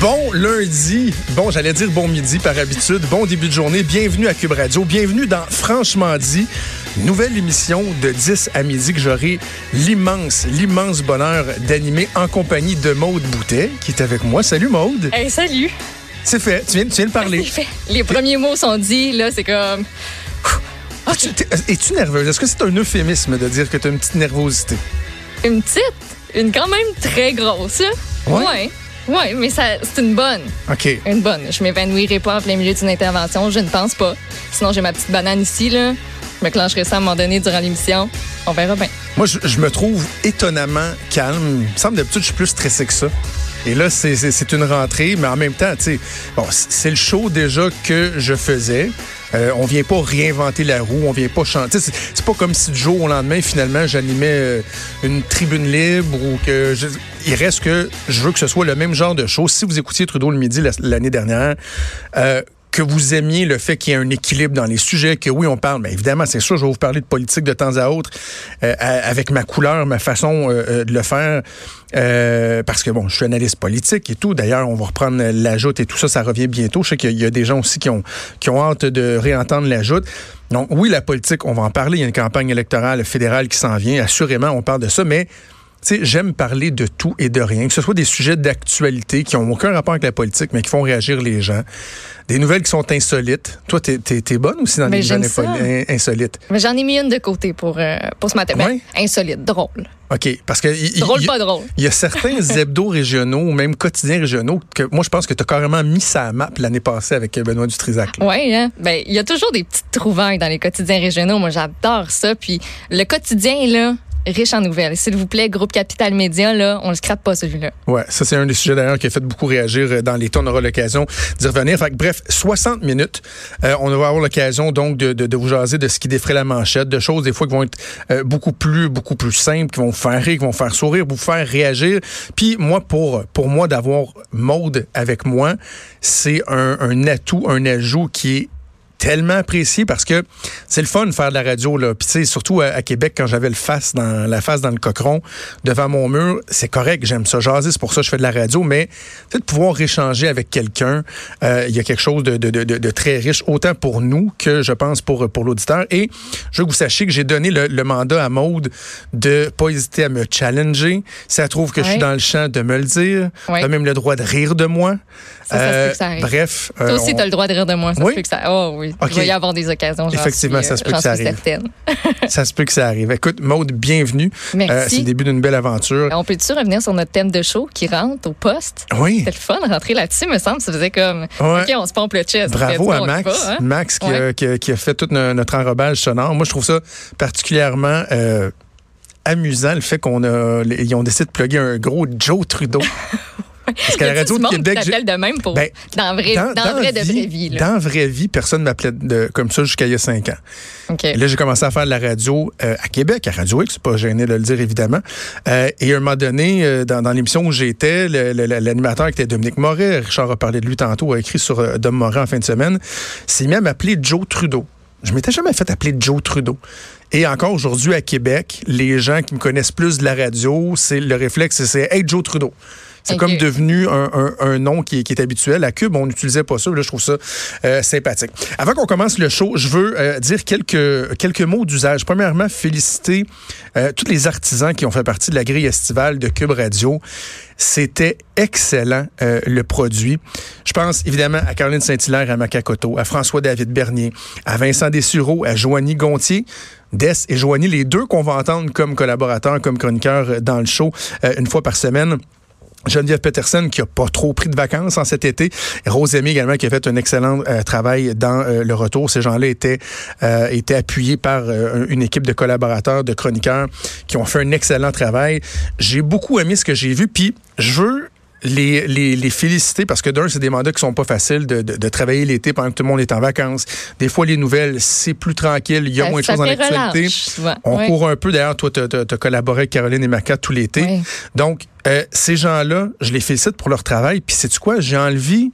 Bon lundi, bon j'allais dire bon midi par habitude, bon début de journée, bienvenue à Cube Radio, bienvenue dans Franchement dit, nouvelle émission de 10 à midi que j'aurai l'immense, l'immense bonheur d'animer en compagnie de Maude Boutet qui est avec moi. Salut Maude. Hey, salut. C'est fait, tu viens, tu viens de parler. C'est fait. Les premiers mots sont dits, là, c'est comme... Es-tu es-tu nerveuse? Est-ce que c'est un euphémisme de dire que tu as une petite nervosité? Une petite, une quand même très grosse. Ouais? Ouais. Ouais, mais ça, c'est une bonne. OK. Une bonne. Je m'évanouirai pas en plein milieu d'une intervention, je ne pense pas. Sinon, j'ai ma petite banane ici, là. Je me clencherai ça à un moment donné durant l'émission. On verra bien. Moi, je, je me trouve étonnamment calme. Il me semble d'habitude, je suis plus stressé que ça. Et là, c'est- une rentrée, mais en même temps, tu sais, bon, c'est le show déjà que je faisais. Euh, on vient pas réinventer la roue, on vient pas chanter. C'est pas comme si du jour au lendemain, finalement, j'animais euh, une tribune libre ou que je- il reste que je veux que ce soit le même genre de show. Si vous écoutiez Trudeau le midi la- l'année dernière, euh, que vous aimiez le fait qu'il y ait un équilibre dans les sujets, que oui, on parle, mais évidemment, c'est sûr, je vais vous parler de politique de temps à autre, euh, avec ma couleur, ma façon euh, euh, de le faire, parce que bon, je suis analyste politique et tout. D'ailleurs, on va reprendre l'ajoute et tout ça, ça revient bientôt. Je sais qu'il y a des gens aussi qui ont, qui ont hâte de réentendre l'ajoute. Donc, oui, la politique, on va en parler. Il y a une campagne électorale fédérale qui s'en vient. Assurément, on parle de ça, mais j'aime parler de tout et de rien, que ce soit des sujets d'actualité qui n'ont aucun rapport avec la politique, mais qui font réagir les gens. Des nouvelles qui sont insolites. Toi, t'es es, bonne aussi dans Mais les nouvelles insolites. Mais j'en ai mis une de côté pour, euh, pour ce matin. Ben, Ouais? insolite, drôle. OK. Parce que. Drôle, il- pas drôle. Il y a certains hebdos régionaux, ou même quotidiens régionaux, que moi, je pense que tu as carrément mis ça à map l'année passée avec Benoît Dutrisac. Oui, hein? Ben, il y a toujours des petites trouvailles dans les quotidiens régionaux. Moi, j'adore ça. Puis le quotidien, là, riche en nouvelles. S'il vous plaît, groupe Capital Média, là, on le scrape pas celui-là. Ouais, ça c'est un des sujets d'ailleurs qui a fait beaucoup réagir euh, dans les temps. On aura l'occasion d'y revenir. Fait bref, 60 minutes. Euh, on va avoir l'occasion donc de, vous jaser de ce qui défrait la manchette, de choses des fois qui vont être euh, beaucoup plus beaucoup plus simples, qui vont vous faire rire, qui vont faire sourire, vous faire réagir. Puis moi, pour pour moi d'avoir Maude avec moi, c'est un, un atout, un ajout qui est tellement apprécié parce que c'est le fun de faire de la radio là. Puis tu sais surtout à, à Québec quand j'avais le face dans la face dans le cochon devant mon mur, c'est correct, j'aime ça jaser, c'est pour ça que je fais de la radio, mais de pouvoir échanger avec quelqu'un, euh, il y a quelque chose de, de, de, de très riche autant pour nous que je pense pour pour l'auditeur et je veux que vous sachiez que j'ai donné le, le mandat à Maude de pas hésiter à me challenger, si elle trouve que je suis dans le champ de me le dire, elle a même le droit de rire de moi. Ça, ça se peut que ça arrive. bref, Toi euh, aussi, on- tu as le droit de rire de moi. Ça Oui? se peut que ça. Oh oui. Il va y avoir des occasions. Effectivement, suis, ça se peut euh, que ça arrive. Ça se peut que ça arrive. Écoute, Maude, bienvenue. Merci. Euh, c'est le début d'une belle aventure. On peut-tu revenir sur notre thème de show qui rentre au poste? Oui. C'était le fun de rentrer là-dessus, me semble. Ça faisait comme, Ouais. OK, on se pompe le chest. Bravo à on Max. va, hein? Max qui, a, Ouais. qui a- qui a fait tout no- notre enrobage sonore. Moi, je trouve ça particulièrement euh, amusant, le fait qu'on a, ils ont décidé de plugger un gros Joe Trudeau. Parce qu'à la radio de monde Québec, j'ai- de même pour, Ben, dans, vrai, dans, vrai de vraie vie. Là? Dans la vraie vie, personne ne m'appelait de- comme ça jusqu'à il y a cinq ans. OK. Et là, j'ai commencé à faire de la radio euh, à Québec, à Radio X, pas gêné de le dire évidemment. Euh, et à un moment donné, euh, dans, dans l'émission où j'étais, l'animateur qui était Dominique Moret, Richard a parlé de lui tantôt, a écrit sur Dom Moret en fin de semaine, s'est mis à m'appeler Joe Trudeau. Je m'étais jamais fait appeler Joe Trudeau. Et encore aujourd'hui à Québec, les gens qui me connaissent plus de la radio, c'est le réflexe, c'est Hey Joe Trudeau. C'est comme devenu un, un- un nom qui, est- qui est habituel. À Cube, on n'utilisait pas ça. Là, je trouve ça euh, sympathique. Avant qu'on commence le show, je veux euh, dire quelques, quelques mots d'usage. Premièrement, féliciter euh, tous les artisans qui ont fait partie de la grille estivale de Cube Radio. C'était excellent, euh, le produit. Je pense évidemment à Caroline Saint-Hilaire, à Macacoto, à François-David Bernier, à Vincent Dessureau, à Joanie Gontier. Des et Joanie, les deux qu'on va entendre comme collaborateurs, comme chroniqueurs euh, dans le show euh, une fois par semaine. Geneviève Peterson qui a pas trop pris de vacances en cet été. Rose Aimé également qui a fait un excellent euh, travail dans euh, le retour. Ces gens-là étaient, euh, étaient appuyés par euh, une équipe de collaborateurs, de chroniqueurs qui ont fait un excellent travail. J'ai beaucoup aimé ce que j'ai vu. Puis je veux les, les, les féliciter parce que d'un, c'est des mandats qui sont pas faciles de, de, de travailler l'été pendant que tout le monde est en vacances. Des fois, les nouvelles, c'est plus tranquille. Il y a Ça- moins de choses dans l'actualité. On court un peu. D'ailleurs, toi, tu as collaboré avec Caroline et Maca tout l'été. Donc, euh, ces gens-là, je les félicite pour leur travail. Puis, sais-tu quoi? J'ai envie,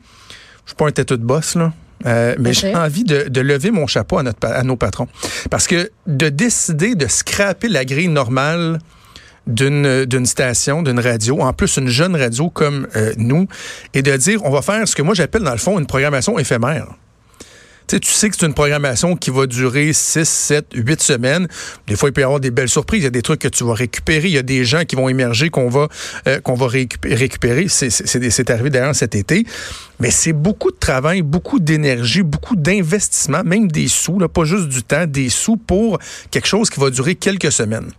je suis pas un têteux de boss, là. euh, mais j'ai envie de, de lever mon chapeau à, notre, à nos patrons. Parce que de décider de scraper la grille normale d'une d'une station, d'une radio, en plus une jeune radio comme euh, nous, et de dire on va faire ce que moi j'appelle dans le fond une programmation éphémère. Tu sais, tu sais que c'est une programmation qui va durer 6, 7, 8 semaines. Des fois, il peut y avoir des belles surprises. Il y a des trucs que tu vas récupérer. Il y a des gens qui vont émerger qu'on va, euh, récupérer. C'est arrivé d'ailleurs cet été. Mais c'est beaucoup de travail, beaucoup d'énergie, beaucoup d'investissement, même des sous, là, pas juste du temps, des sous pour quelque chose qui va durer quelques semaines.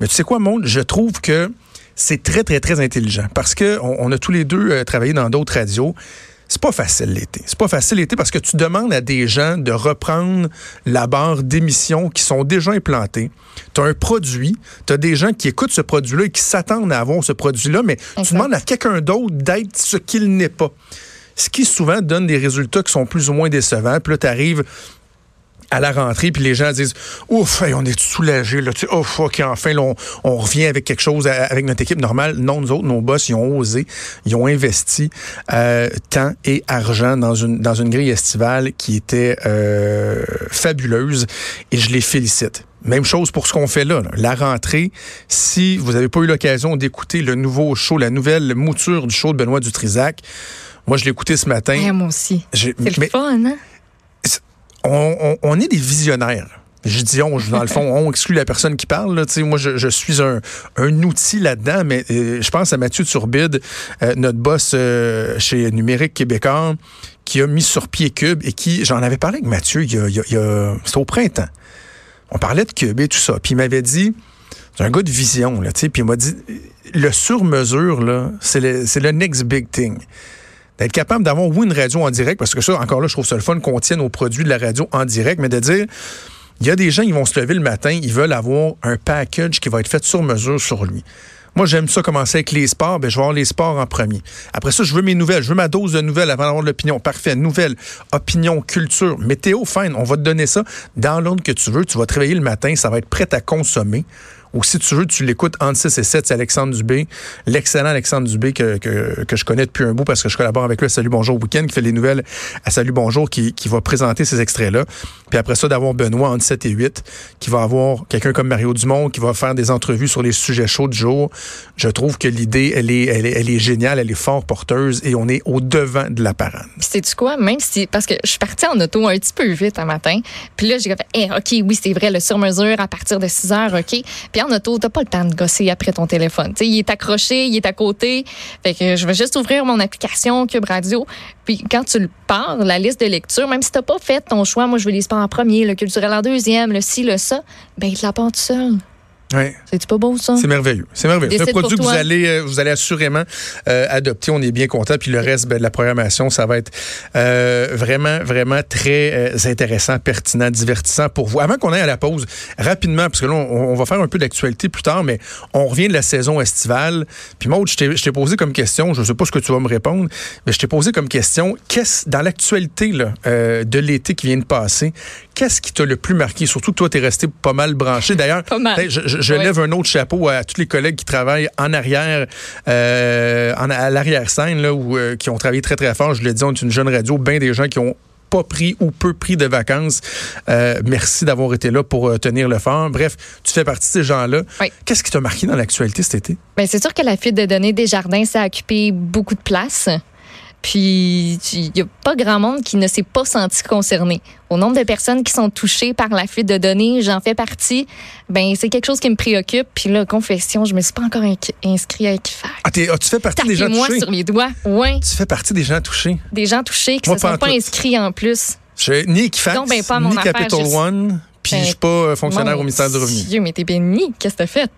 Mais tu sais quoi, monde? Je trouve que c'est très, très, très intelligent parce que on, a tous les deux euh, travaillé dans d'autres radios c'est pas facile l'été. C'est pas facile l'été parce que tu demandes à des gens de reprendre la barre d'émissions qui sont déjà implantées. Tu as un produit, tu as des gens qui écoutent ce produit-là et qui s'attendent à avoir ce produit-là, mais tu demandes à quelqu'un d'autre d'être ce qu'il n'est pas. Ce qui souvent donne des résultats qui sont plus ou moins décevants. Puis là, tu arrives à la rentrée, puis les gens disent Ouf, on est soulagés, là, tu sais, ouf, ok, enfin, on, revient avec quelque chose avec notre équipe normale. Non, nous autres, nos boss, ils ont osé, ils ont investi euh, temps et argent dans une, dans une grille estivale qui était euh, fabuleuse et je les félicite. Même chose pour ce qu'on fait là, La rentrée, si vous n'avez pas eu l'occasion d'écouter le nouveau show, la nouvelle mouture du show de Benoît Dutrisac, moi, je l'ai écouté ce matin. moi aussi. C'est le fun, hein? On, est des visionnaires. Je dis on, dans le fond, on exclut la personne qui parle. Moi, je, suis un, outil là-dedans, mais euh, je pense à Mathieu Turbide, euh, notre boss euh, chez Numérique Québécois, qui a mis sur pied Cube et qui, j'en avais parlé avec Mathieu, il a, c'était au printemps. On parlait de Cube et tout ça. Puis il m'avait dit, c'est un gars de vision, là, puis il m'a dit, le sur-mesure, c'est le next big thing d'être capable d'avoir, oui, une radio en direct, parce que ça, encore là, je trouve ça le fun qu'on tienne aux produits de la radio en direct, mais de dire, il y a des gens qui vont se lever le matin, ils veulent avoir un package qui va être fait sur mesure sur lui. Moi, j'aime ça commencer avec les sports. Ben, je vais avoir les sports en premier. Après ça, je veux mes nouvelles. Je veux ma dose de nouvelles avant d'avoir l'opinion. Parfait. Nouvelles, opinion, culture, météo, fine. On va te donner ça dans l'ordre que tu veux. Tu vas te réveiller le matin. Ça va être prêt à consommer ou si tu veux, tu l'écoutes entre 6 et 7, c'est Alexandre Dubé, l'excellent Alexandre Dubé que, que, que, je connais depuis un bout parce que je collabore avec lui à Salut Bonjour Week-end, qui fait les nouvelles à Salut Bonjour, qui, qui va présenter ces extraits-là. Puis après ça, d'avoir Benoît entre 7 et 8, qui va avoir quelqu'un comme Mario Dumont, qui va faire des entrevues sur les sujets chauds du jour. Je trouve que l'idée, elle est, elle, est, elle est géniale, elle est fort porteuse et on est au devant de la parade. Sais-tu quoi? Même si, parce que je suis partie en auto un petit peu vite un matin, puis là, j'ai fait, hey, OK, oui, c'est vrai, le sur-mesure à partir de 6 heures, OK. En auto, t'as pas le temps de gosser après ton téléphone. il est accroché, il est à côté. Fait que je vais juste ouvrir mon application Cube Radio. Puis quand tu le pars, la liste de lecture, même si t'as pas fait ton choix, moi je veux les sports en premier, le culturel en deuxième, le ci, le ça, ben il te la part tout seul. Ouais. C'est pas beau ça? C'est merveilleux. C'est merveilleux. C'est un produit que vous allez euh, vous allez assurément euh, adopter. On est bien content. Puis le reste ben, de la programmation, ça va être euh, vraiment vraiment très intéressant, pertinent, divertissant pour vous. Avant qu'on aille à la pause, rapidement, parce que là on, va faire un peu d'actualité plus tard, mais on revient de la saison estivale. Puis Maud, je t'ai posé comme question, je sais pas ce que tu vas me répondre, mais je t'ai posé comme question, qu'est-ce dans l'actualité de l'été qui vient de passer, qu'est-ce qui t'a le plus marqué? Surtout que toi, tu es resté pas mal branché. D'ailleurs, je, lève un autre chapeau à tous les collègues qui travaillent en arrière, euh, à l'arrière-scène, euh, qui ont travaillé très, très fort. Je l'ai dit, on est une jeune radio, bien des gens qui ont pas pris ou peu pris de vacances. Euh, merci d'avoir été là pour tenir le fort. Bref, tu fais partie de ces gens-là. Qu'est-ce qui t'a marqué dans l'actualité cet été? Bien, c'est sûr que la fuite de données des jardins, ça a occupé beaucoup de place. Puis, il n'y a pas grand monde qui ne s'est pas senti concerné. Au nombre de personnes qui sont touchées par la fuite de données, j'en fais partie. Ben, c'est quelque chose qui me préoccupe. Puis là, confession, je me suis pas encore inscrit à Equifax. Ah, ah, tu fais partie des gens touchés? sur les doigts, oui. Tu fais partie des gens touchés? Des gens touchés qui ne se sont pas inscrits en plus. Je, ni Equifax, ben, ni Capital One, puis ben, je suis pas euh, fonctionnaire au ministère du Revenu. Dieu, mais t'es béni. Qu'est-ce que t'as fait?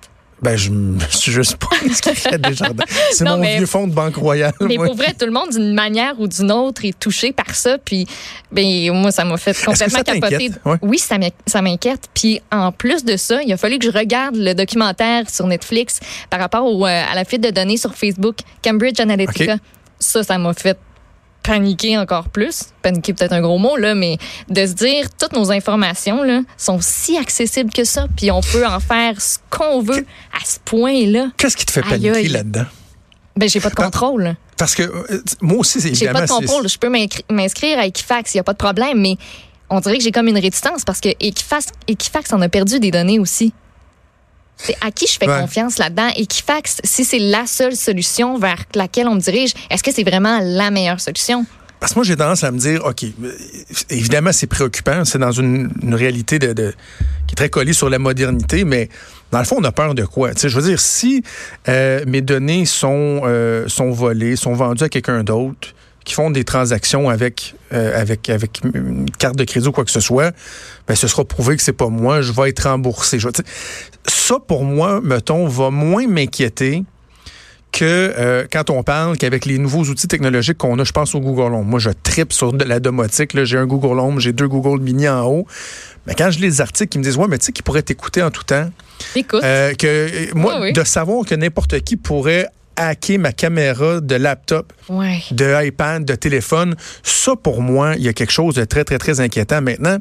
Ben, je, je suis juste pas inscrit à Desjardins. C'est mon vieux fonds de Banque Royale. Mais pour vrai, tout le monde, d'une manière ou d'une autre, est touché par ça. Puis, ben, moi, ça m'a fait complètement capoter. Oui, ça m'inquiète. Puis, en plus de ça, il a fallu que je regarde le documentaire sur Netflix par rapport au, euh, à la fuite de données sur Facebook, Cambridge Analytica. Ça, ça m'a fait paniquer encore plus, paniquer peut-être un gros mot, là, mais de se dire toutes nos informations là, sont si accessibles que ça, puis on peut en faire ce qu'on veut à ce point-là. Qu'est-ce qui te fait paniquer là-dedans? Ben, j'ai pas de contrôle. Parce que euh, moi aussi, c'est J'ai pas de contrôle. Je peux m'inscrire à Equifax, il n'y a pas de problème, mais on dirait que j'ai comme une réticence parce que Equifax, Equifax en a perdu des données aussi. C'est à qui je fais confiance là-dedans? Equifax, si c'est la seule solution vers laquelle on me dirige, est-ce que c'est vraiment la meilleure solution? Parce que moi, j'ai tendance à me dire, OK, évidemment, c'est préoccupant. C'est dans une, réalité de, qui est très collée sur la modernité, mais dans le fond, on a peur de quoi? Tu sais, je veux dire, si euh, mes données sont, euh, sont volées, sont vendues à quelqu'un d'autre, qui font des transactions avec, euh, avec, avec une carte de crédit ou quoi que ce soit, ben, ce sera prouvé que c'est pas moi, je vais être remboursé. Je, ça, pour moi, mettons, va moins m'inquiéter que euh, quand on parle qu'avec les nouveaux outils technologiques qu'on a, je pense au Google Home. Moi, je tripe sur de la domotique. J'ai un Google Home, j'ai deux Google Mini en haut. Mais quand je lis les articles qui me disent, ouais, mais tu sais, qui pourrait t'écouter en tout temps. Écoute. Euh, que, moi, de savoir que n'importe qui pourrait hacker ma caméra de laptop, de iPad, de téléphone, ça pour moi, il y a quelque chose de très, très, très inquiétant. Maintenant,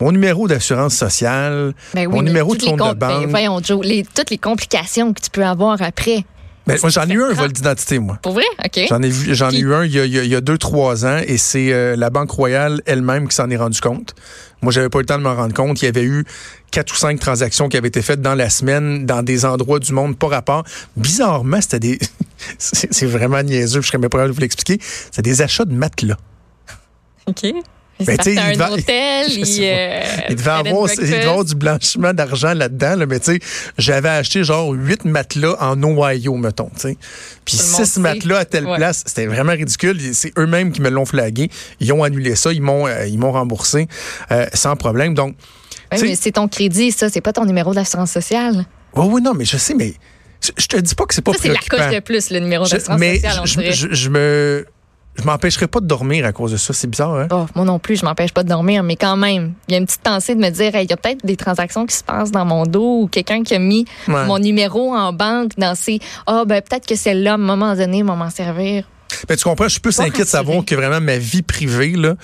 mon numéro d'assurance sociale, ben mon numéro de compte de banque. Ben voyons, Joe, toutes les complications que tu peux avoir après. Ben, moi, j'en ai eu un vol d'identité, moi. Pour vrai? OK. J'en ai, j'en ai eu un il y, a, il y a deux, trois ans et c'est euh, la Banque Royale elle-même qui s'en est rendu compte. Moi, j'avais pas eu le temps de me rendre compte. Il y avait eu quatre ou cinq transactions qui avaient été faites dans la semaine dans des endroits du monde pas rapport. Bizarrement, c'était des... c'est vraiment niaiseux, je serais même pas de vous l'expliquer. C'est des achats de matelas. OK. Ben, un hôtel. Il, euh, il, devait avoir, il devait avoir du blanchiment d'argent là-dedans. Là, mais tu sais, j'avais acheté genre huit matelas en Ohio, mettons. sais. Puis six matelas à telle place. C'était vraiment ridicule. C'est eux-mêmes qui me l'ont flagué. Ils ont annulé ça. Ils m'ont euh, ils m'ont remboursé euh, sans problème. Donc, oui, mais c'est ton crédit, ça. C'est pas ton numéro d'assurance sociale. Oui, oui, non, mais je sais, mais je, te dis pas que c'est pas ça, c'est la coche de plus, le numéro d'assurance sociale. Mais je, je me je m'empêcherai pas de dormir à cause de ça. C'est bizarre, hein? Oh, moi non plus, je m'empêche pas de dormir, mais quand même, il y a une petite pensée de me dire, il y a peut-être des transactions qui se passent dans mon dos ou quelqu'un qui a mis mon numéro en banque dans ces. Ah, ben peut-être que c'est là à un moment donné, va m'en servir. Ben, tu comprends, je suis plus inquiet de savoir que vraiment ma vie privée, là,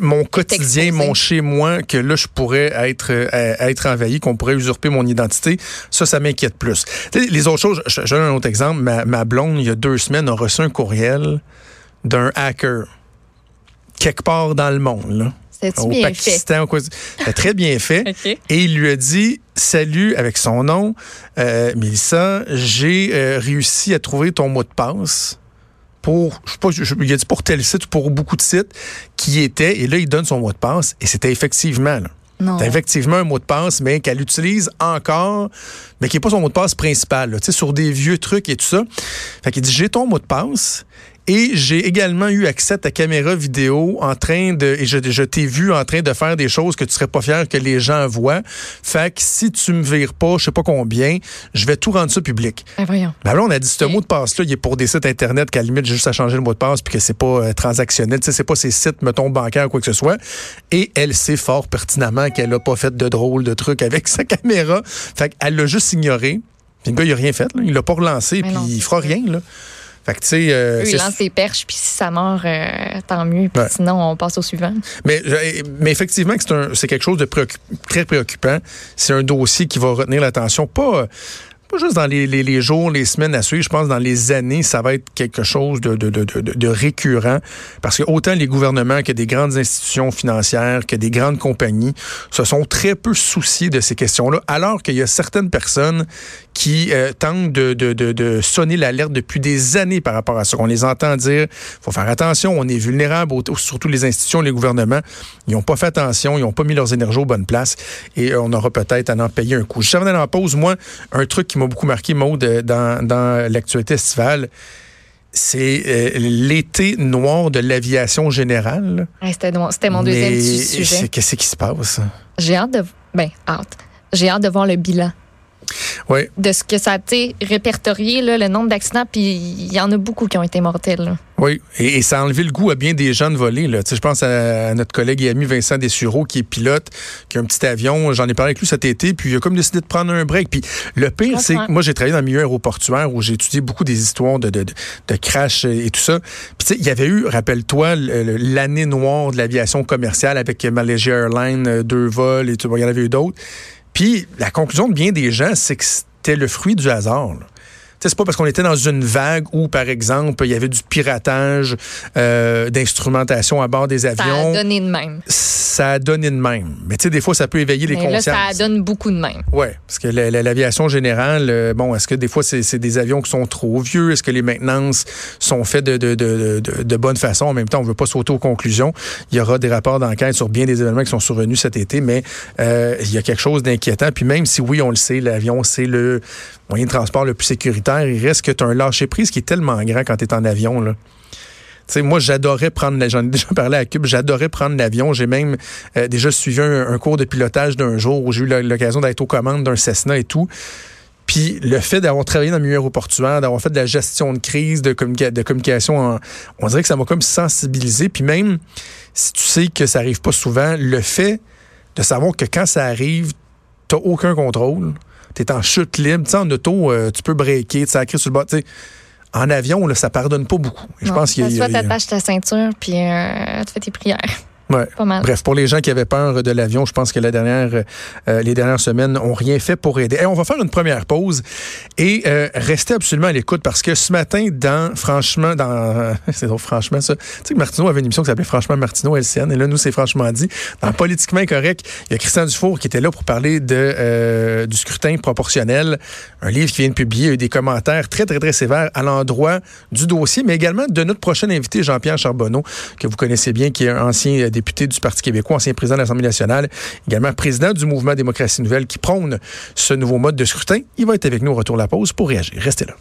mon quotidien, mon chez-moi, que là, je pourrais être, euh, être envahi, qu'on pourrait usurper mon identité, ça, ça m'inquiète plus. les autres choses, je, je donne un autre exemple. Ma, ma blonde, il y a deux semaines, a reçu un courriel d'un hacker quelque part dans le monde. Là. Au bien Pakistan, fait? très bien fait. Et il lui a dit Salut avec son nom, euh, Mélissa, j'ai euh, réussi à trouver ton mot de passe pour, je sais pas, je, il a dit pour tel site ou pour beaucoup de sites qui était, et là, il donne son mot de passe, et c'était effectivement, là. C'est effectivement un mot de passe, mais qu'elle utilise encore, mais qui n'est pas son mot de passe principal, là, sur des vieux trucs et tout ça. Fait qu'il dit, j'ai ton mot de passe, et j'ai également eu accès à ta caméra vidéo en train de, et je, je t'ai vu en train de faire des choses que tu serais pas fier que les gens voient. Fait que si tu me vires pas, je sais pas combien, je vais tout rendre ça public. Ben voyons. Ben là, on a dit ce mot de passe-là, il est pour des sites Internet qu'à la limite, j'ai juste à changer le mot de passe puis que c'est pas euh, transactionnel. Tu sais, c'est pas ces sites, mettons, bancaires ou quoi que ce soit. Et elle sait fort pertinemment qu'elle a pas fait de drôle de trucs avec sa caméra. Fait qu'elle l'a juste ignoré. Puis le gars, il a rien fait. Là. Il l'a pas relancé, puis il fera rien. Là. Fait que, tu sais. Euh, il lance ses perches, puis si ça mord, euh, tant mieux. Puis sinon, on passe au suivant. Mais, mais effectivement, c'est quelque chose de très préoccupant. C'est un dossier qui va retenir l'attention, pas pas juste dans les, les, les, jours, les semaines à suivre, je pense dans les années, ça va être quelque chose de, de, de, de, récurrent. Parce que autant les gouvernements que des grandes institutions financières, que des grandes compagnies, se sont très peu souciés de ces questions-là, alors qu'il y a certaines personnes qui euh, tentent de, de, de, de sonner l'alerte depuis des années par rapport à ça. On les entend dire, faut faire attention, on est vulnérable, surtout les institutions, les gouvernements, ils n'ont pas fait attention, ils n'ont pas mis leurs énergies aux bonnes places et on aura peut-être à en payer un coup. Je savais en pause, moi, un truc qui m'a beaucoup marqué, Maude, dans, dans l'actualité estivale, c'est euh, l'été noir de l'aviation générale. C'était mon deuxième sujet. Qu'est-ce qui se passe? J'ai hâte de. Ben, hâte. J'ai hâte de voir le bilan. Oui. De ce que ça a été répertorié, là, le nombre d'accidents, puis il y en a beaucoup qui ont été mortels. Oui, et, ça a enlevé le goût à bien des gens de voler. Là. je pense à, notre collègue et ami Vincent Dessureau, qui est pilote, qui a un petit avion. J'en ai parlé avec lui cet été, puis il a comme décidé de prendre un break. Puis le pire, c'est que moi, j'ai travaillé dans le milieu aéroportuaire où j'ai étudié beaucoup des histoires de, de, de, crash et tout ça. Puis il y avait eu, rappelle-toi, l'année noire de l'aviation commerciale avec Malaysia Airlines, euh, deux vols et tout. il y en avait eu d'autres. Puis la conclusion de bien des gens, c'est que c'était le fruit du hasard. C'est pas parce qu'on était dans une vague où, par exemple, il y avait du piratage euh, d'instrumentation à bord des avions. Ça a donné de même. Ça a donné de même. Mais tu sais, des fois, ça peut éveiller les consciences. Là, ça donne beaucoup de même. Oui, parce que l'aviation générale, euh, bon, est-ce que des fois, c'est des avions qui sont trop vieux? Est-ce que les maintenances sont faites de, de, de, de, bonne façon? En même temps, on veut pas sauter aux conclusions. Il y aura des rapports d'enquête sur bien des événements qui sont survenus cet été, mais euh, il y a quelque chose d'inquiétant. Puis même si, oui, on le sait, l'avion, c'est le moyen de transport le plus sécuritaire, il reste que tu as un lâcher-prise qui est tellement grand quand tu es en avion. Là. moi, j'adorais prendre, j'en ai déjà parlé à Cube, j'adorais prendre l'avion. J'ai même euh, déjà suivi un, cours de pilotage d'un jour où j'ai eu l'occasion d'être aux commandes d'un Cessna et tout. Puis le fait d'avoir travaillé dans le milieu aéroportuaire, d'avoir fait de la gestion de crise, de, communication, on dirait que ça m'a comme sensibilisé. Puis même si tu sais que ça arrive pas souvent, le fait de savoir que quand ça arrive, tu n'as aucun contrôle tu es en chute libre. en auto, euh, tu peux breaker, tu sur le bas. En avion, là, ça pardonne pas beaucoup. je pense qu'il soit ta ceinture puis euh, tu fais tes prières. Bref, pour les gens qui avaient peur de l'avion, je pense que la dernière, euh, les dernières semaines n'ont rien fait pour aider. on va faire une première pause et euh, rester absolument à l'écoute parce que ce matin, dans franchement, dans c'est donc franchement ça. Tu sais que Martineau avait une émission qui s'appelait Franchement Martineau LCN et là nous c'est franchement dit. Dans Politiquement incorrect, il y a Christian Dufour qui était là pour parler de euh, du scrutin proportionnel, un livre qui vient de publier, des commentaires très très très sévères à l'endroit du dossier, mais également de notre prochain invité Jean-Pierre Charbonneau que vous connaissez bien, qui est un ancien député député du Parti québécois, ancien président de l'Assemblée nationale, également président du mouvement Démocratie Nouvelle qui prône ce nouveau mode de scrutin. Il va être avec nous au retour de la pause pour réagir. Restez là.